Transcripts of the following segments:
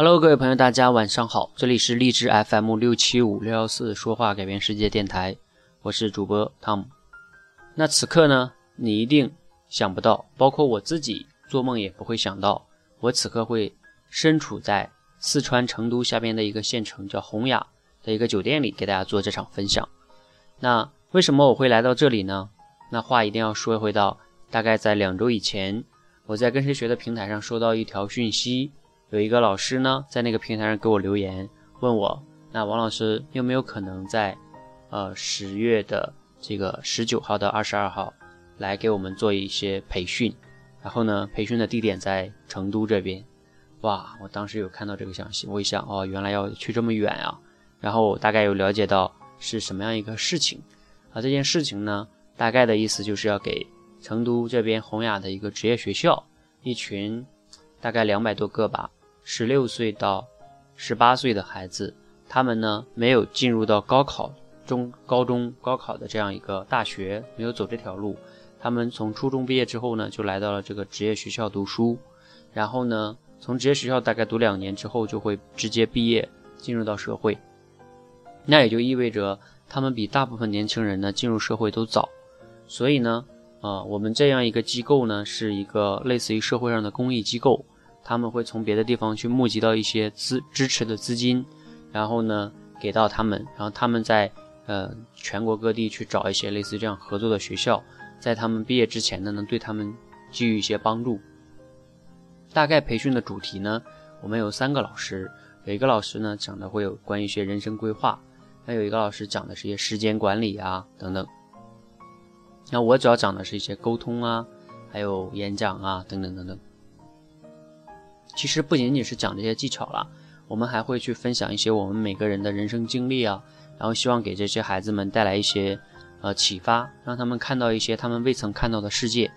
Hello，各位朋友，大家晚上好，这里是荔枝 FM 六七五六幺四说话改变世界电台，我是主播汤姆。那此刻呢，你一定想不到，包括我自己做梦也不会想到，我此刻会身处在四川成都下边的一个县城叫洪雅的一个酒店里，给大家做这场分享。那为什么我会来到这里呢？那话一定要说回到大概在两周以前，我在跟谁学的平台上收到一条讯息。有一个老师呢，在那个平台上给我留言，问我，那王老师有没有可能在，呃十月的这个十九号到二十二号，来给我们做一些培训，然后呢，培训的地点在成都这边。哇，我当时有看到这个消息，我一想，哦，原来要去这么远啊。然后我大概有了解到是什么样一个事情，啊，这件事情呢，大概的意思就是要给成都这边洪雅的一个职业学校，一群大概两百多个吧。十六岁到十八岁的孩子，他们呢没有进入到高考中、高中、高考的这样一个大学，没有走这条路。他们从初中毕业之后呢，就来到了这个职业学校读书，然后呢，从职业学校大概读两年之后，就会直接毕业进入到社会。那也就意味着他们比大部分年轻人呢进入社会都早。所以呢，啊，我们这样一个机构呢，是一个类似于社会上的公益机构。他们会从别的地方去募集到一些资支持的资金，然后呢给到他们，然后他们在呃全国各地去找一些类似这样合作的学校，在他们毕业之前呢能对他们给予一些帮助。大概培训的主题呢，我们有三个老师，有一个老师呢讲的会有关于一些人生规划，还有一个老师讲的是一些时间管理啊等等。那我主要讲的是一些沟通啊，还有演讲啊等等等等。其实不仅仅是讲这些技巧了，我们还会去分享一些我们每个人的人生经历啊，然后希望给这些孩子们带来一些呃启发，让他们看到一些他们未曾看到的世界。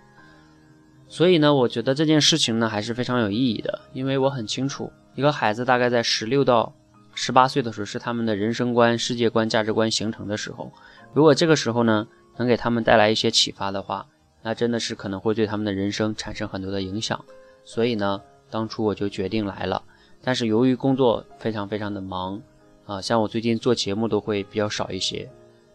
所以呢，我觉得这件事情呢还是非常有意义的，因为我很清楚，一个孩子大概在十六到十八岁的时候是他们的人生观、世界观、价值观形成的时候。如果这个时候呢能给他们带来一些启发的话，那真的是可能会对他们的人生产生很多的影响。所以呢。当初我就决定来了，但是由于工作非常非常的忙啊，像我最近做节目都会比较少一些，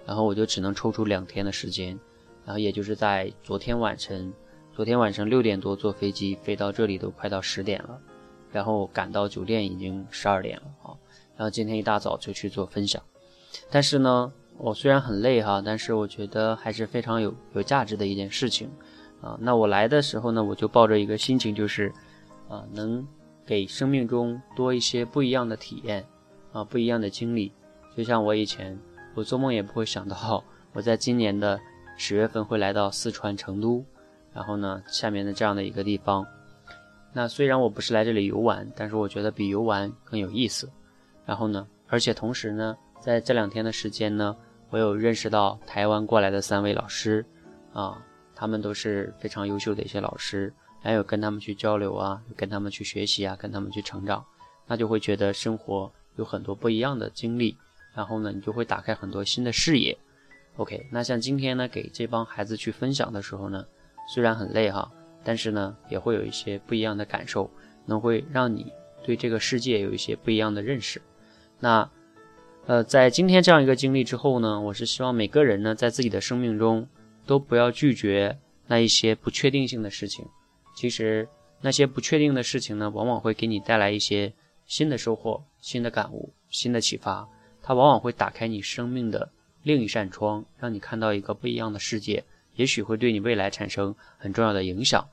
然后我就只能抽出两天的时间，然后也就是在昨天晚晨，昨天晚上六点多坐飞机飞到这里都快到十点了，然后赶到酒店已经十二点了啊，然后今天一大早就去做分享，但是呢，我虽然很累哈，但是我觉得还是非常有有价值的一件事情啊。那我来的时候呢，我就抱着一个心情就是。啊，能给生命中多一些不一样的体验，啊，不一样的经历。就像我以前，我做梦也不会想到，我在今年的十月份会来到四川成都，然后呢，下面的这样的一个地方。那虽然我不是来这里游玩，但是我觉得比游玩更有意思。然后呢，而且同时呢，在这两天的时间呢，我有认识到台湾过来的三位老师，啊，他们都是非常优秀的一些老师。还有跟他们去交流啊，跟他们去学习啊，跟他们去成长，那就会觉得生活有很多不一样的经历，然后呢，你就会打开很多新的视野。OK，那像今天呢，给这帮孩子去分享的时候呢，虽然很累哈，但是呢，也会有一些不一样的感受，能会让你对这个世界有一些不一样的认识。那，呃，在今天这样一个经历之后呢，我是希望每个人呢，在自己的生命中都不要拒绝那一些不确定性的事情。其实那些不确定的事情呢，往往会给你带来一些新的收获、新的感悟、新的启发。它往往会打开你生命的另一扇窗，让你看到一个不一样的世界，也许会对你未来产生很重要的影响。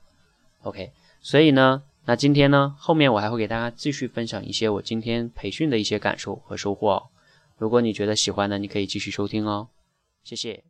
OK，所以呢，那今天呢，后面我还会给大家继续分享一些我今天培训的一些感受和收获。如果你觉得喜欢呢，你可以继续收听哦。谢谢。